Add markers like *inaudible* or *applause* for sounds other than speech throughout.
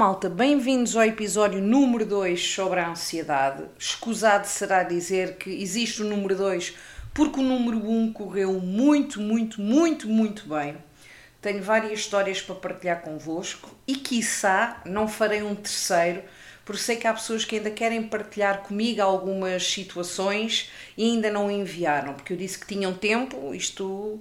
malta, bem-vindos ao episódio número 2 sobre a ansiedade. Escusado será dizer que existe o número 2 porque o número 1 um correu muito, muito, muito, muito bem. Tenho várias histórias para partilhar convosco e, quiçá, não farei um terceiro, porque sei que há pessoas que ainda querem partilhar comigo algumas situações e ainda não enviaram, porque eu disse que tinham tempo, isto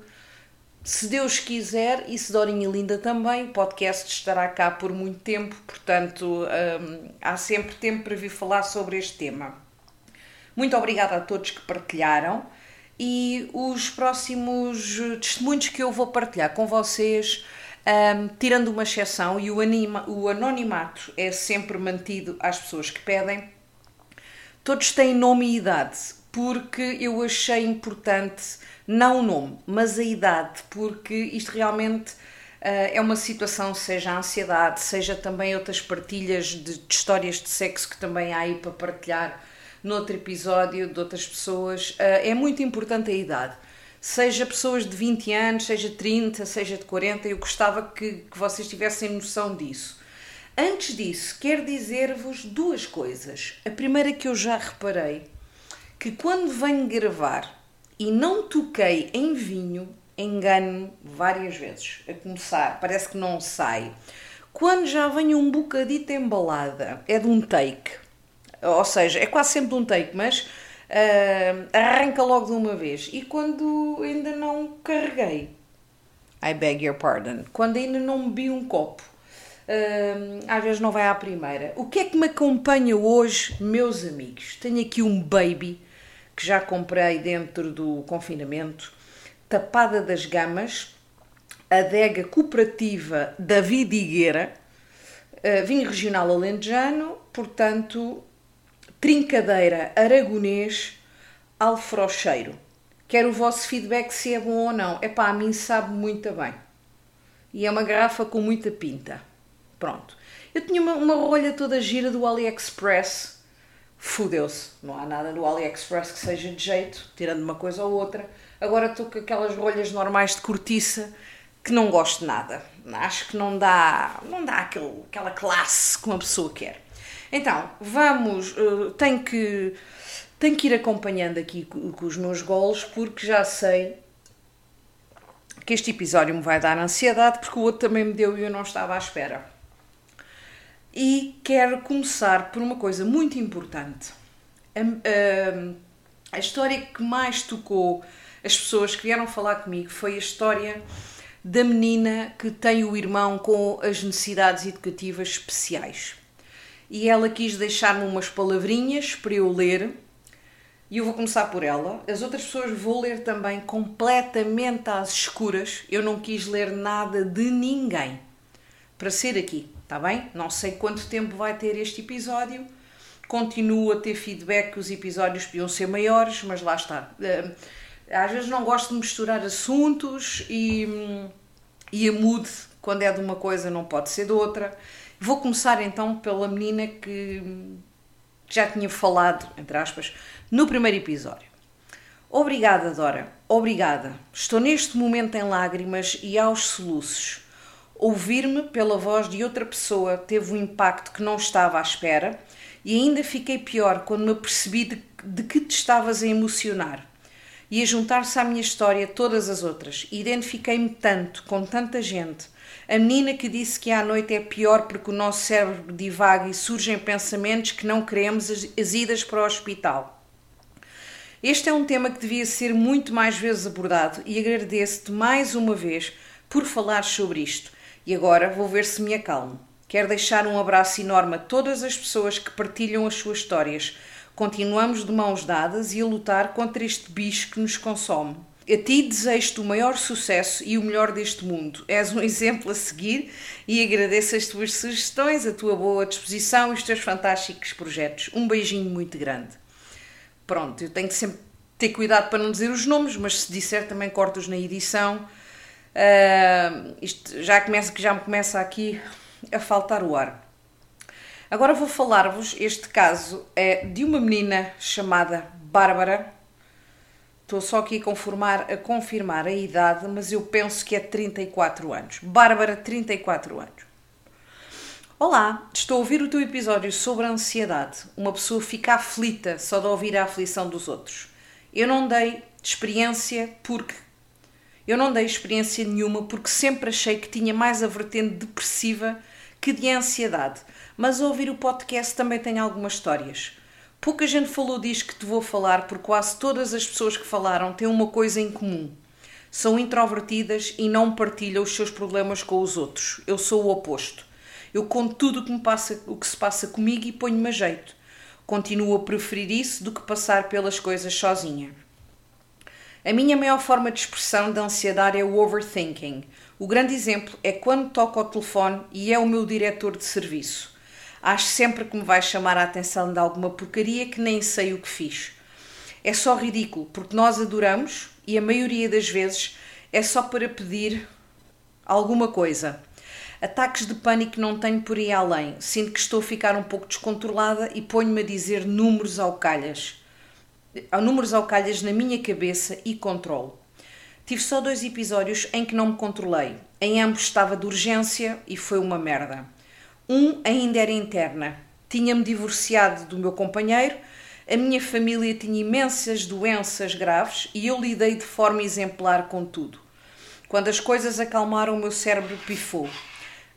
se Deus quiser e se Dorinha Linda também, o podcast estará cá por muito tempo, portanto hum, há sempre tempo para vir falar sobre este tema. Muito obrigada a todos que partilharam e os próximos testemunhos que eu vou partilhar com vocês, um, tirando uma exceção, e o, anima, o anonimato é sempre mantido às pessoas que pedem, todos têm nome e idade, porque eu achei importante não o nome, mas a idade, porque isto realmente uh, é uma situação, seja a ansiedade, seja também outras partilhas de, de, histórias de sexo que também há aí para partilhar noutro episódio de outras pessoas. Uh, é muito importante a idade. Seja pessoas de 20 anos, seja 30, seja de 40, eu gostava que, que vocês tivessem noção disso. Antes disso, quero dizer-vos duas coisas. A primeira que eu já reparei, que quando venho gravar e não toquei em vinho, engano-me várias vezes. A começar, parece que não sai. Quando já vem um bocadito embalada, é de um take. Ou seja, é quase sempre de um take, mas uh, arranca logo de uma vez. E quando ainda não carreguei, I beg your pardon, quando ainda não bebi um copo, uh, às vezes não vai à primeira. O que é que me acompanha hoje, meus amigos? Tenho aqui um baby que já comprei dentro do confinamento, Tapada das Gamas, adega cooperativa David Higueira, eh, vinho regional alentejano, portanto, trincadeira aragonês, alfrocheiro. Quero o vosso feedback se é bom ou não. É pá, a mim sabe muito bem. E é uma garrafa com muita pinta. Pronto. Eu tinha uma, uma rolha toda gira do AliExpress fudeu-se. Não há nada no AliExpress que seja de jeito, tirando uma coisa ou outra. Agora estou com aquelas rolhas normais de cortiça que não gosto de nada. Acho que não dá, não dá aquele, aquela classe que uma pessoa quer. Então, vamos, uh, tenho que, tenho que ir acompanhando aqui com, com os meus golos porque já sei que este episódio me vai dar ansiedade porque o outro também me deu e eu não estava à espera. E quero começar por uma coisa muito importante. A, a, a, história que mais tocou as pessoas que vieram falar comigo foi a história da menina que tem o irmão com as necessidades educativas especiais. E ela quis deixar-me umas palavrinhas para eu ler, e eu vou começar por ela. As outras pessoas vou ler também completamente às escuras. Eu não quis ler nada de ninguém para ser aqui. Está bem? Não sei quanto tempo vai ter este episódio. Continuo a ter feedback que os episódios podiam ser maiores, mas lá está. Eh, às vezes não gosto de misturar assuntos e, e a mood, quando é de uma coisa, não pode ser de outra. Vou começar então pela menina que já tinha falado, entre aspas, no primeiro episódio. Obrigada, Dora. Obrigada. Estou neste momento em lágrimas e aos soluços. Ouvir-me pela voz de outra pessoa teve um impacto que não estava à espera e ainda fiquei pior quando me apercebi de, de que te estavas a emocionar. E a juntar-se à minha história todas as outras. Identifiquei-me tanto com tanta gente. A menina que disse que à noite é pior porque o nosso cérebro divaga e surgem pensamentos que não queremos as, as idas para o hospital. Este é um tema que devia ser muito mais vezes abordado e agradeço-te mais uma vez por falar sobre isto e agora vou ver se me acalmo. Quero deixar um abraço enorme a todas as pessoas que partilham as suas histórias. Continuamos de mãos dadas e a lutar contra este bicho que nos consome. A ti desejo o maior sucesso e o melhor deste mundo. És um *laughs* exemplo a seguir e agradeço as tuas sugestões, a tua boa disposição e os teus fantásticos projetos. Um beijinho muito grande. Pronto, eu tenho que sempre ter cuidado para não dizer os nomes, mas se disser também corto-os na edição. Uh, isto já começa já me começa aqui a faltar o ar. Agora vou falar-vos, este caso é de uma menina chamada Bárbara. Estou só aqui a confirmar, a confirmar a idade, mas eu penso que é 34 anos. Bárbara, 34 anos. Olá, estou a ouvir o teu episódio sobre a ansiedade. Uma pessoa fica aflita só de ouvir a aflição dos outros. Eu não dei experiência porque. Eu não dei experiência nenhuma porque sempre achei que tinha mais a vertente depressiva que de ansiedade. Mas ouvir o podcast também tenho algumas histórias. Pouca gente falou disto que te vou falar porque quase todas as pessoas que falaram têm uma coisa em comum. São introvertidas e não partilham os seus problemas com os outros. Eu sou o oposto. Eu conto tudo que, passa, o que se passa comigo e ponho-me a jeito. Continuo a preferir isso do que passar pelas coisas sozinha. A minha maior forma de expressão da ansiedade é o overthinking. O grande exemplo é quando toco ao telefone e é o meu diretor de serviço. Acho sempre que me vai chamar a atenção de alguma porcaria que nem sei o que fiz. É só ridículo, porque nós adoramos e a maioria das vezes é só para pedir alguma coisa. Ataques de pânico não tenho por aí além. Sinto que estou a ficar um pouco descontrolada e ponho-me a dizer números ao calhas. Há números ao calhas na minha cabeça e controlo. Tive só dois episódios em que não me controlei. Em ambos estava de urgência e foi uma merda. Um ainda era interna. Tinha-me divorciado do meu companheiro, a minha família tinha imensas doenças graves e eu lidei de forma exemplar com tudo. Quando as coisas acalmaram, o meu cérebro pifou.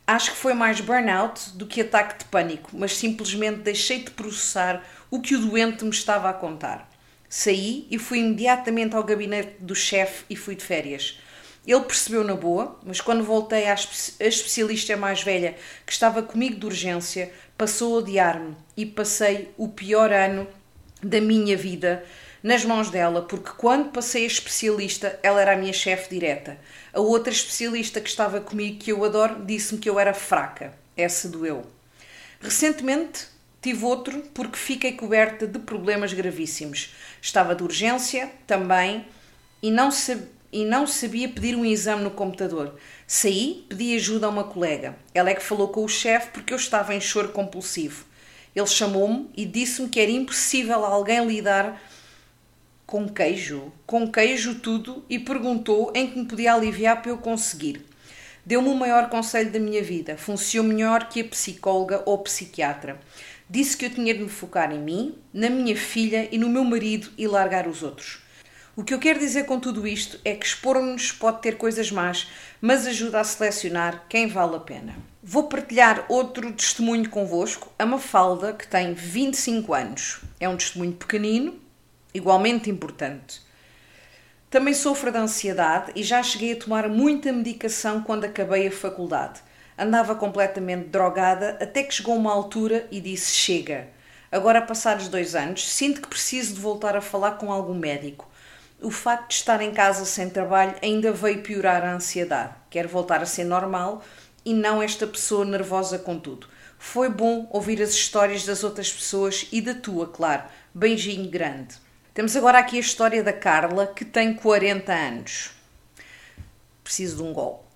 Acho que foi mais burnout do que ataque de pânico, mas simplesmente deixei de processar o que o doente me estava a contar. Saí e fui imediatamente ao gabinete do chefe e fui de férias. Ele percebeu na boa, mas quando voltei à especialista mais velha que estava comigo de urgência, passou a odiar-me e passei o pior ano da minha vida nas mãos dela, porque quando passei a especialista, ela era a minha chefe direta. A outra especialista que estava comigo, que eu adoro, disse-me que eu era fraca. Essa doeu. Recentemente tive outro porque fiquei coberta de problemas gravíssimos. Estava de urgência também e não, e não sabia pedir um exame no computador. Saí, pedi ajuda a uma colega. Ela é que falou com o chefe porque eu estava em choro compulsivo. Ele chamou-me e disse-me que era impossível alguém lidar com queijo, com queijo tudo, e perguntou em que me podia aliviar para eu conseguir. Deu-me o maior conselho da minha vida. Funcionou melhor que a psicóloga ou psiquiatra. Disse que eu tinha de me focar em mim, na minha filha e no meu marido e largar os outros. O que eu quero dizer com tudo isto é que expor-nos pode ter coisas más, mas ajuda a selecionar quem vale a pena. Vou partilhar outro testemunho convosco, a Mafalda, que tem 25 anos. É um testemunho pequenino, igualmente importante. Também sofro de ansiedade e já cheguei a tomar muita medicação quando acabei a faculdade. Andava completamente drogada até que chegou uma altura e disse: Chega. Agora, passados dois anos, sinto que preciso de voltar a falar com algum médico. O facto de estar em casa sem trabalho ainda veio piorar a ansiedade. Quero voltar a ser normal e não esta pessoa nervosa com tudo. Foi bom ouvir as histórias das outras pessoas e da tua, claro. Beijinho grande. Temos agora aqui a história da Carla, que tem 40 anos. Preciso de um gol.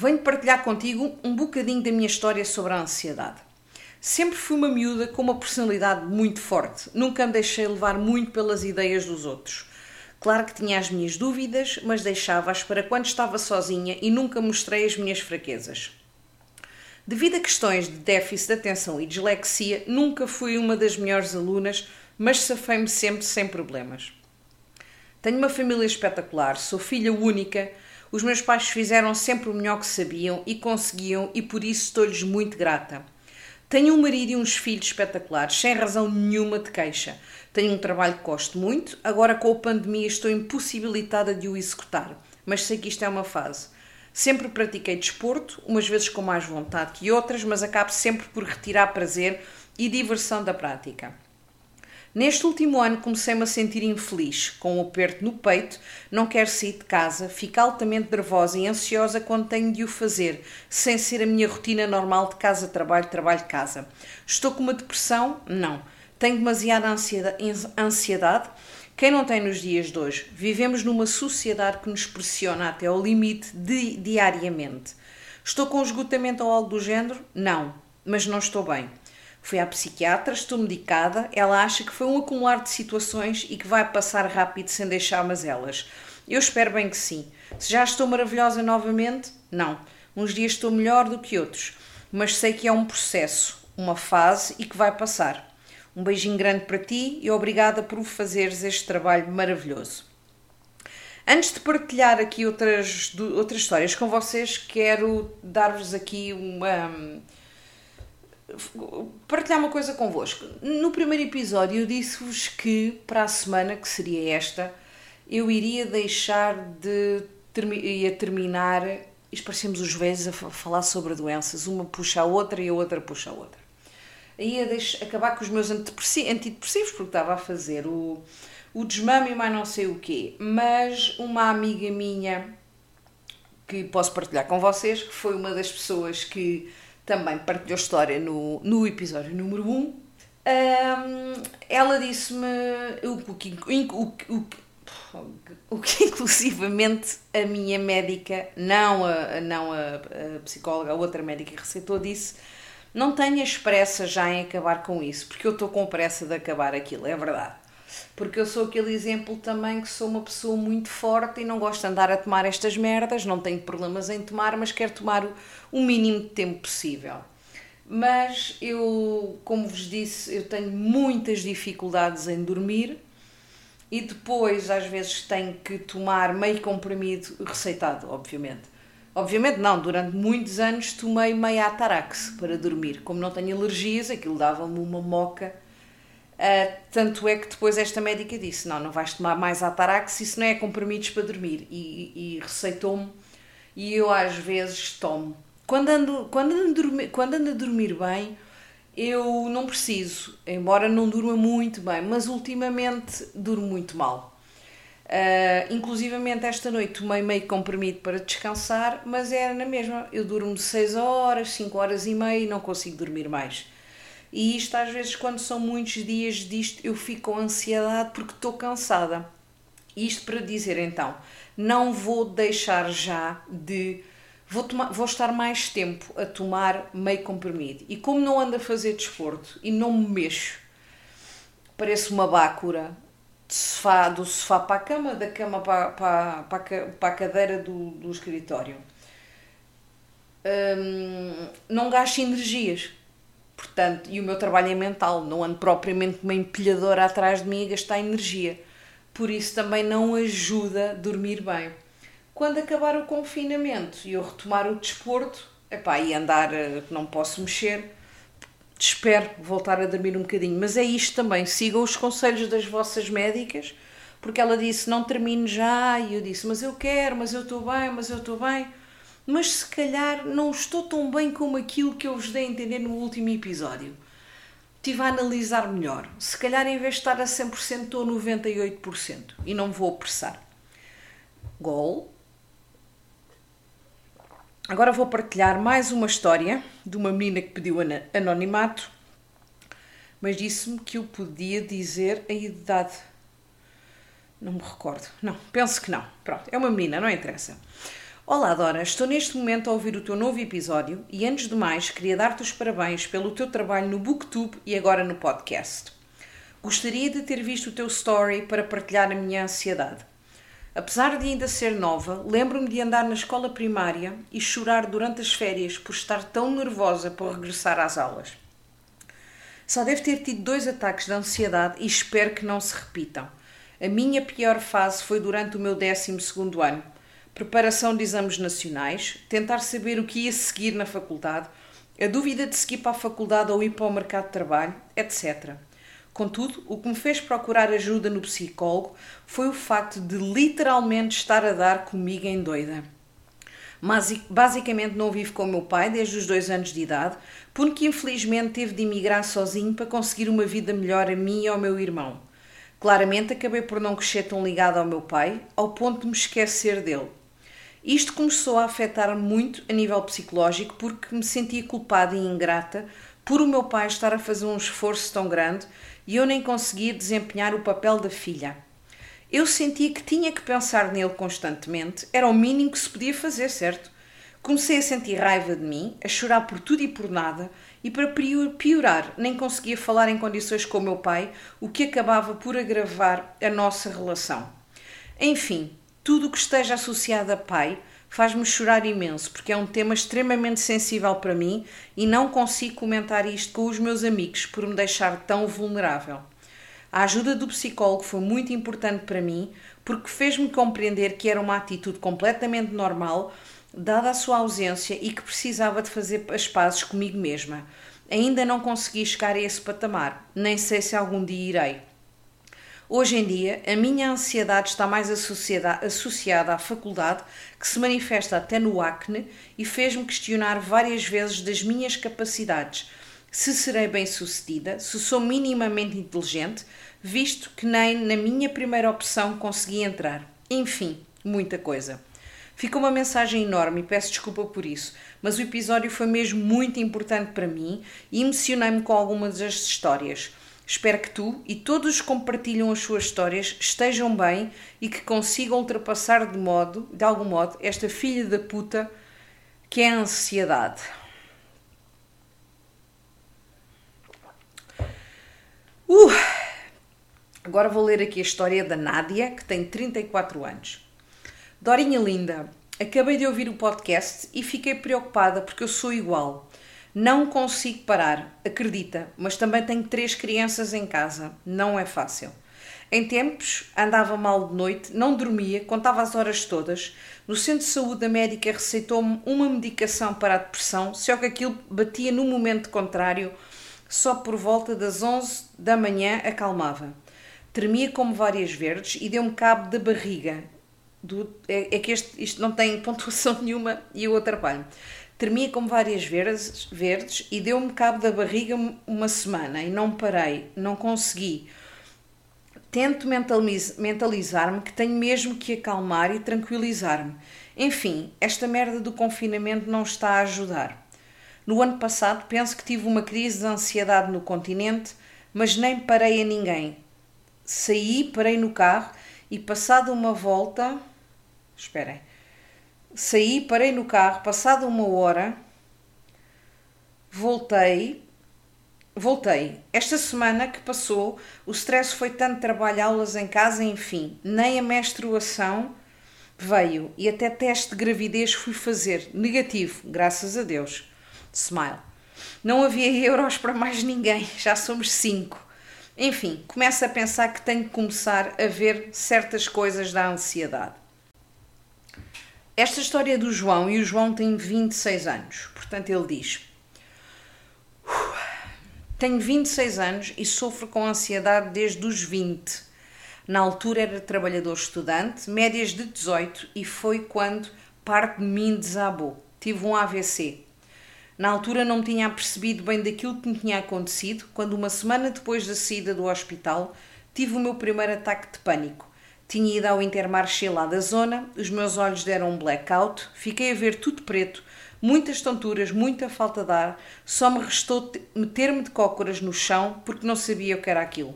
Venho partilhar contigo um bocadinho da minha história sobre a ansiedade. Sempre fui uma miúda com uma personalidade muito forte. Nunca me deixei levar muito pelas ideias dos outros. Claro que tinha as minhas dúvidas, mas deixava-as para quando estava sozinha e nunca mostrei as minhas fraquezas. Devido a questões de déficit de atenção e dislexia, nunca fui uma das melhores alunas, mas safei-me sempre sem problemas. Tenho uma família espetacular, sou filha única, os meus pais fizeram sempre o melhor que sabiam e conseguiam e por isso estou-lhes muito grata. Tenho um marido e uns filhos espetaculares, sem razão nenhuma de queixa. Tenho um trabalho que gosto muito, agora com a pandemia estou impossibilitada de o executar, mas sei que isto é uma fase. Sempre pratiquei desporto, umas vezes com mais vontade que outras, mas acabo sempre por retirar prazer e diversão da prática. Neste último ano comecei-me a sentir infeliz, com um aperto no peito, não quero sair de casa, fico altamente nervosa e ansiosa quando tenho de o fazer, sem ser a minha rotina normal de casa-trabalho, trabalho-casa. Estou com uma depressão? Não. Tenho demasiada ansiedade quem não tem nos dias de hoje? Vivemos numa sociedade que nos pressiona até ao limite di diariamente. Estou com esgotamento ou algo do género? Não, mas não estou bem. Fui à psiquiatra, estou medicada, ela acha que foi um acumular de situações e que vai passar rápido sem deixar mazelas. Eu espero bem que sim. Se já estou maravilhosa novamente, não. Uns dias estou melhor do que outros, mas sei que é um processo, uma fase e que vai passar. Um beijinho grande para ti e obrigada por fazeres este trabalho maravilhoso. Antes de partilhar aqui outras, outras histórias com vocês, quero dar-vos aqui uma. Partilhar uma coisa convosco. No primeiro episódio, eu disse-vos que para a semana, que seria esta, eu iria deixar de. ia terminar. Isto parecemos os velhos a falar sobre doenças, uma puxa a outra e a outra puxa a outra. Ia deixar, acabar com os meus antidepressivos, porque estava a fazer o o desmame e mais não sei o quê. Mas uma amiga minha que posso partilhar com vocês, que foi uma das pessoas que também partilhou história no, no episódio número 1, um, ela disse-me o, que, o, o, o que *laughs* inclusivamente a minha médica, não a, não a, a psicóloga, a outra médica que receitou, disse não tenhas pressa já em acabar com isso, porque eu estou com pressa de acabar aquilo, é verdade porque eu sou aquele exemplo também que sou uma pessoa muito forte e não gosto de andar a tomar estas merdas, não tenho problemas em tomar, mas quero tomar o, mínimo de tempo possível. Mas eu, como vos disse, eu tenho muitas dificuldades em dormir e depois às vezes tenho que tomar meio comprimido receitado, obviamente. Obviamente não, durante muitos anos tomei meio Atarax para dormir. Como não tenho alergias, aquilo dava-me uma moca Uh, tanto é que depois esta médica disse: Não, não vais tomar mais Atarax, isso não é comprimidos para dormir. E, e receitou-me, e eu às vezes tomo. Quando ando, quando, ando quando ando a dormir bem, eu não preciso, embora não durma muito bem, mas ultimamente durmo muito mal. Uh, inclusivamente esta noite tomei meio comprimido para descansar, mas era na mesma. Eu durmo 6 horas, 5 horas e meia e não consigo dormir mais. E isto, às vezes, quando são muitos dias disto, eu fico com ansiedade porque estou cansada. Isto para dizer então, não vou deixar já de. Vou, tomar, vou estar mais tempo a tomar meio comprimido. E como não ando a fazer desporto e não me mexo, parece uma bácora de sofá, do sofá para a cama, da cama para, para, para, para a cadeira do, do escritório. Hum, não gasto energias Portanto, e o meu trabalho é mental, não ando propriamente uma empilhadora atrás de mim a gastar energia. Por isso também não ajuda dormir bem. Quando acabar o confinamento e eu retomar o desporto, epá, e andar, eh, não posso mexer, espero voltar a dormir um bocadinho. Mas é isto também, sigam os conselhos das vossas médicas, porque ela disse não termine já, e eu disse, mas eu quero, mas eu estou bem, mas eu estou bem mas se calhar não estou tão bem como aquilo que eu vos dei a entender no último episódio. Estive a analisar melhor. Se calhar em vez de estar a 100% estou a 98% e não vou apressar. Gol. Agora vou partilhar mais uma história de uma menina que pediu anonimato, mas disse-me que eu podia dizer a idade. Não me recordo. Não, penso que não. Pronto, é uma menina, não interessa. Olá, Dora. Estou neste momento a ouvir o teu novo episódio e, antes de mais, queria dar-te os parabéns pelo teu trabalho no Booktube e agora no podcast. Gostaria de ter visto o teu story para partilhar a minha ansiedade. Apesar de ainda ser nova, lembro-me de andar na escola primária e chorar durante as férias por estar tão nervosa por regressar às aulas. Só devo ter tido dois ataques de ansiedade e espero que não se repitam. A minha pior fase foi durante o meu 12 ano preparação de exames nacionais, tentar saber o que ia seguir na faculdade, a dúvida de seguir para a faculdade ou ir para o mercado de trabalho, etc. Contudo, o que me fez procurar ajuda no psicólogo foi o facto de literalmente estar a dar comigo em doida. Mas basicamente não vivo com o meu pai desde os dois anos de idade, porque infelizmente teve de emigrar sozinho para conseguir uma vida melhor a mim e ao meu irmão. Claramente acabei por não crescer tão ligado ao meu pai, ao ponto de me esquecer dele. Isto começou a afetar-me muito a nível psicológico porque me sentia culpada e ingrata por o meu pai estar a fazer um esforço tão grande e eu nem conseguia desempenhar o papel da filha. Eu sentia que tinha que pensar nele constantemente, era o mínimo que se podia fazer, certo? Comecei a sentir raiva de mim, a chorar por tudo e por nada, e para piorar, nem conseguia falar em condições com o meu pai, o que acabava por agravar a nossa relação. Enfim, tudo o que esteja associado a pai faz-me chorar imenso, porque é um tema extremamente sensível para mim e não consigo comentar isto com os meus amigos por me deixar tão vulnerável. A ajuda do psicólogo foi muito importante para mim porque fez-me compreender que era uma atitude completamente normal, dada a sua ausência e que precisava de fazer as pazes comigo mesma. Ainda não consegui chegar a esse patamar, nem sei se algum dia irei. Hoje em dia, a minha ansiedade está mais associada à faculdade, que se manifesta até no acne e fez-me questionar várias vezes das minhas capacidades, se serei bem-sucedida, se sou minimamente inteligente, visto que nem na minha primeira opção consegui entrar. Enfim, muita coisa. Ficou uma mensagem enorme e peço desculpa por isso, mas o episódio foi mesmo muito importante para mim e emocionei-me com algumas das histórias. Espero que tu e todos os que compartilham as suas histórias estejam bem e que consigam ultrapassar de modo, de algum modo, esta filha da puta que é a ansiedade. Uh! Agora vou ler aqui a história da Nádia, que tem 34 anos. Dorinha linda, acabei de ouvir o podcast e fiquei preocupada porque eu sou igual. Não consigo parar, acredita, mas também tenho três crianças em casa. Não é fácil. Em tempos, andava mal de noite, não dormia, contava as horas todas. No centro de saúde, a médica receitou-me uma medicação para a depressão, só que aquilo batia no momento contrário, só por volta das 11 da manhã acalmava. Tremia como várias verdes e deu-me cabo da barriga. Do, é, é, que este, isto não tem *laughs* pontuação nenhuma e eu atrapalho-me. Tremia como várias verdes, verdes e deu-me cabo da barriga uma semana e não parei, não consegui. Tento mentalizar-me que tenho mesmo que acalmar e tranquilizar-me. Enfim, esta merda do confinamento não está a ajudar. No ano passado penso que tive uma crise de ansiedade no continente, mas nem parei a ninguém. Saí, parei no carro e passado uma volta. Esperem saí, parei no carro, passada uma hora, voltei. Voltei. Esta semana que passou, o stress foi tanto trabalho, aulas em casa, enfim, nem a menstruação veio e até teste de gravidez fui fazer. Negativo, graças a Deus. Smile. Não havia euros para mais ninguém, *laughs* já somos cinco. Enfim, começo a pensar que tenho que começar a ver certas coisas da ansiedade. Esta história do João, e o João tem 26 anos, portanto ele diz: Tenho 26 anos e sofro com ansiedade desde os 20. Na altura era trabalhador estudante, médias de 18, e foi quando parte de mim desabou. Tive um AVC. Na altura não me tinha percebido bem daquilo que me tinha acontecido, quando uma semana depois da saída do hospital tive o meu primeiro ataque de pânico. Tinha ido ao Intermarché lá da zona, os meus olhos deram um blackout, fiquei a ver tudo preto, muitas tonturas, muita falta de ar, só me restou meter-me de cócoras no chão porque não sabia o que era aquilo.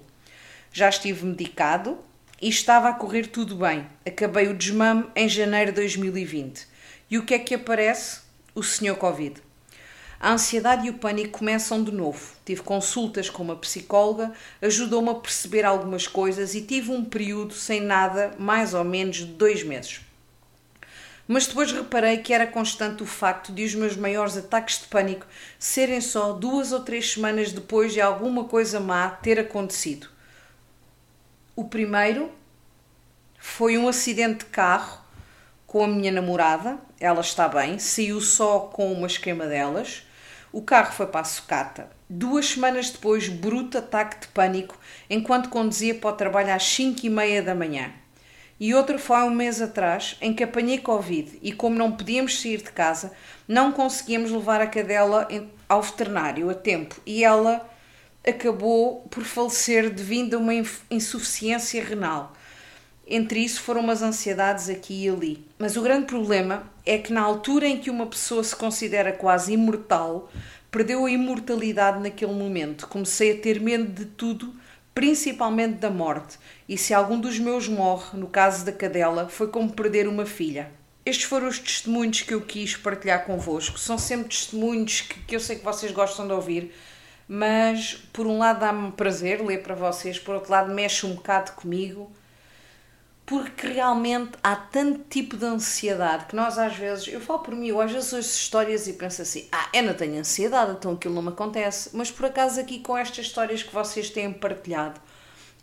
Já estive medicado e estava a correr tudo bem. Acabei o desmame em janeiro de 2020. E o que é que aparece? O senhor Covid. A ansiedade e o pânico começam de novo. Tive consultas com uma psicóloga, ajudou-me a perceber algumas coisas e tive um período sem nada, mais ou menos de dois meses. Mas depois reparei que era constante o facto de os meus maiores ataques de pânico serem só duas ou três semanas depois de alguma coisa má ter acontecido. O primeiro foi um acidente de carro com a minha namorada, ela está bem, saiu só com uma esquema delas. O carro foi para a sucata. Duas semanas depois, bruto ataque de pânico enquanto conduzia para o trabalho às 5 e meia da manhã. E outro foi há um mês atrás, em que apanhei Covid e, como não podíamos sair de casa, não conseguíamos levar a cadela ao veterinário a tempo e ela acabou por falecer devido a uma insuficiência renal. Entre isso foram umas ansiedades aqui e ali. Mas o grande problema é que na altura em que uma pessoa se considera quase imortal, perdeu a imortalidade naquele momento. Comecei a ter medo de tudo, principalmente da morte. E se algum dos meus morre, no caso da cadela, foi como perder uma filha. Estes foram os testemunhos que eu quis partilhar convosco. São sempre testemunhos que, que eu sei que vocês gostam de ouvir, mas por um lado dá-me prazer ler para vocês, por outro lado mexe um bocado comigo porque realmente há tanto tipo de ansiedade que nós às vezes, eu falo por mim, eu às vezes ouço histórias e penso assim, ah, eu não tenho ansiedade, então aquilo não me acontece. Mas por acaso aqui com estas histórias que vocês têm partilhado,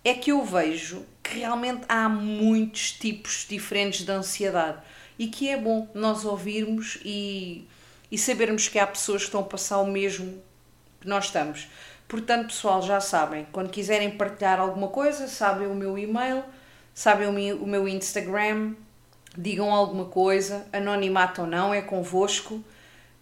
é que eu vejo que realmente há muitos tipos diferentes de ansiedade e que é bom nós ouvirmos e, e sabermos que há pessoas que estão a passar o mesmo que nós estamos. Portanto, pessoal, já sabem, quando quiserem partilhar alguma coisa, sabem o meu e-mail sabem o meu Instagram, digam alguma coisa, anonimato ou não, é convosco.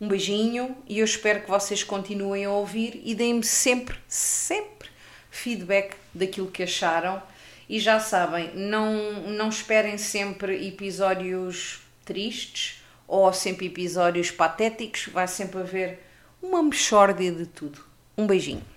Um beijinho e eu espero que vocês continuem a ouvir e deem-me sempre, sempre feedback daquilo que acharam. E já sabem, não, não esperem sempre episódios tristes ou sempre episódios patéticos, vai sempre haver uma mexórdia de tudo. Um beijinho.